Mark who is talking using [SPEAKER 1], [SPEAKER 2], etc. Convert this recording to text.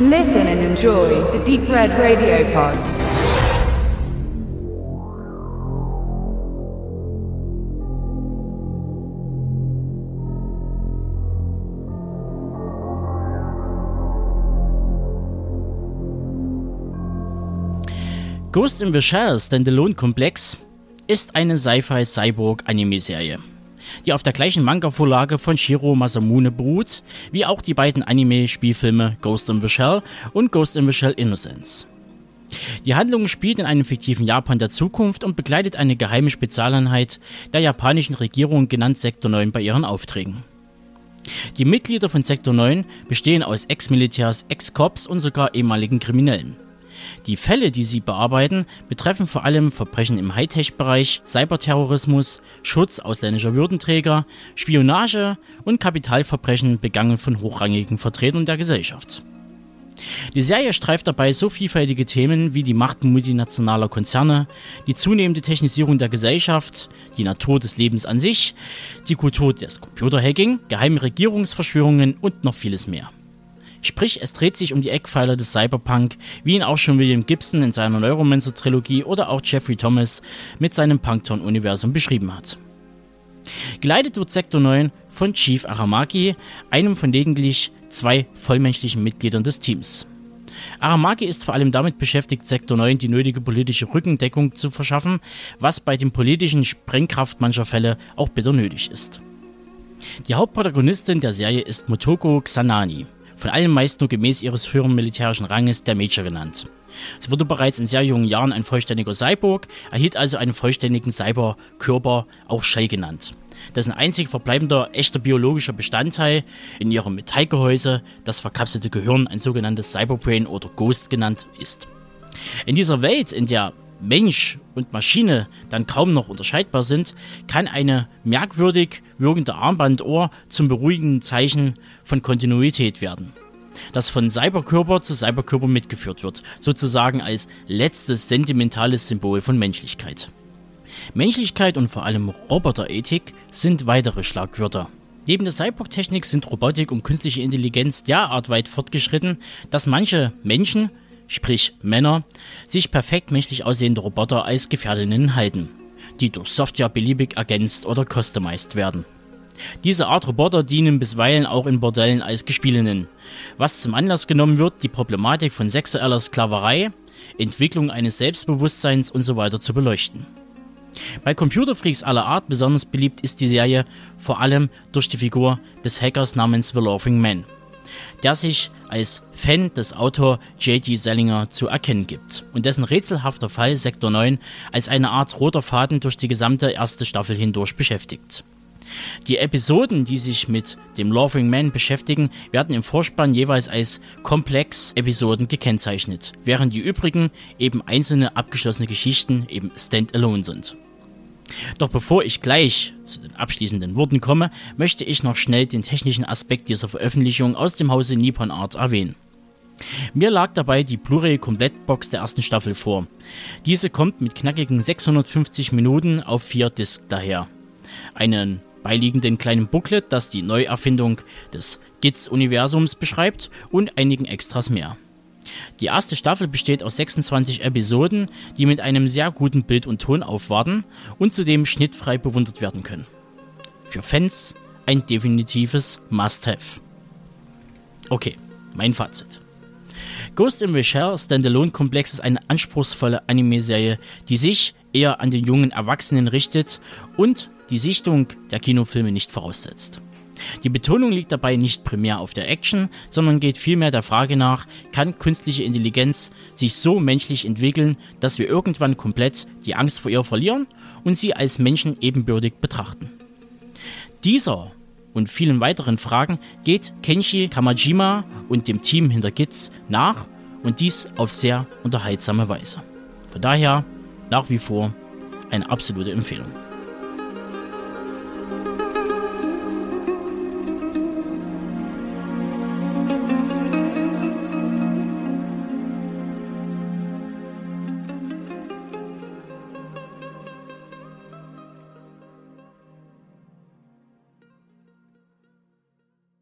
[SPEAKER 1] Listen and enjoy the Deep Red Radio Pod.
[SPEAKER 2] Ghost in the Shell Standalone Komplex ist eine Sci-Fi-Cyborg-Anime-Serie, die auf der gleichen Manga-Vorlage von Shiro Masamune beruht, wie auch die beiden Anime-Spielfilme Ghost in the Shell und Ghost in the Shell Innocence. Die Handlung spielt in einem fiktiven Japan der Zukunft und begleitet eine geheime Spezialeinheit der japanischen Regierung, genannt Sektor 9, bei ihren Aufträgen. Die Mitglieder von Sektor 9 bestehen aus Ex-Militärs, Ex-Cops und sogar ehemaligen Kriminellen. Die Fälle, die sie bearbeiten, betreffen vor allem Verbrechen im Hightech-Bereich, Cyberterrorismus, Schutz ausländischer Würdenträger, Spionage und Kapitalverbrechen begangen von hochrangigen Vertretern der Gesellschaft. Die Serie streift dabei so vielfältige Themen wie die Macht multinationaler Konzerne, die zunehmende Technisierung der Gesellschaft, die Natur des Lebens an sich, die Kultur des Computerhacking, geheime Regierungsverschwörungen und noch vieles mehr. Sprich, es dreht sich um die Eckpfeiler des Cyberpunk, wie ihn auch schon William Gibson in seiner Neuromancer-Trilogie oder auch Jeffrey Thomas mit seinem Punkton-Universum beschrieben hat. Geleitet wird Sektor 9 von Chief Aramaki, einem von lediglich zwei vollmenschlichen Mitgliedern des Teams. Aramaki ist vor allem damit beschäftigt, Sektor 9 die nötige politische Rückendeckung zu verschaffen, was bei den politischen Sprengkraft mancher Fälle auch bitter nötig ist. Die Hauptprotagonistin der Serie ist Motoko Xanani von allen meist nur gemäß ihres höheren militärischen Ranges der Major genannt. Sie wurde bereits in sehr jungen Jahren ein vollständiger Cyborg, erhielt also einen vollständigen Cyberkörper, auch Shell genannt. Dessen einzig verbleibender echter biologischer Bestandteil in ihrem Metallgehäuse das verkapselte Gehirn, ein sogenanntes Cyberbrain oder Ghost genannt, ist. In dieser Welt, in der Mensch und Maschine dann kaum noch unterscheidbar sind, kann eine merkwürdig wirkende Armbanduhr zum beruhigenden Zeichen von Kontinuität werden, das von Cyberkörper zu Cyberkörper mitgeführt wird, sozusagen als letztes sentimentales Symbol von Menschlichkeit. Menschlichkeit und vor allem Roboterethik sind weitere Schlagwörter. Neben der Cyborg-Technik sind Robotik und künstliche Intelligenz derart weit fortgeschritten, dass manche Menschen sprich Männer, sich perfekt menschlich aussehende Roboter als Gefährtinnen halten, die durch Software beliebig ergänzt oder customized werden. Diese Art Roboter dienen bisweilen auch in Bordellen als Gespielinnen, was zum Anlass genommen wird, die Problematik von sexueller Sklaverei, Entwicklung eines Selbstbewusstseins usw. So zu beleuchten. Bei Computerfreaks aller Art besonders beliebt ist die Serie vor allem durch die Figur des Hackers namens The Laughing Man der sich als Fan des Autor J.D. Salinger zu erkennen gibt und dessen rätselhafter Fall Sektor 9 als eine Art roter Faden durch die gesamte erste Staffel hindurch beschäftigt. Die Episoden, die sich mit dem Laughing Man beschäftigen, werden im Vorspann jeweils als Komplex-Episoden gekennzeichnet, während die übrigen eben einzelne abgeschlossene Geschichten eben Standalone sind. Doch bevor ich gleich zu den abschließenden Worten komme, möchte ich noch schnell den technischen Aspekt dieser Veröffentlichung aus dem Hause Nippon Art erwähnen. Mir lag dabei die Blu-ray-Komplettbox der ersten Staffel vor. Diese kommt mit knackigen 650 Minuten auf 4 Disc daher. Einen beiliegenden kleinen Booklet, das die Neuerfindung des Gits-Universums beschreibt und einigen Extras mehr. Die erste Staffel besteht aus 26 Episoden, die mit einem sehr guten Bild und Ton aufwarten und zudem schnittfrei bewundert werden können. Für Fans ein definitives Must-Have. Okay, mein Fazit. Ghost in the Shell Standalone Komplex ist eine anspruchsvolle Anime-Serie, die sich eher an den jungen Erwachsenen richtet und die Sichtung der Kinofilme nicht voraussetzt. Die Betonung liegt dabei nicht primär auf der Action, sondern geht vielmehr der Frage nach, kann künstliche Intelligenz sich so menschlich entwickeln, dass wir irgendwann komplett die Angst vor ihr verlieren und sie als Menschen ebenbürtig betrachten. Dieser und vielen weiteren Fragen geht Kenshi Kamajima und dem Team hinter Gits nach und dies auf sehr unterhaltsame Weise. Von daher nach wie vor eine absolute Empfehlung.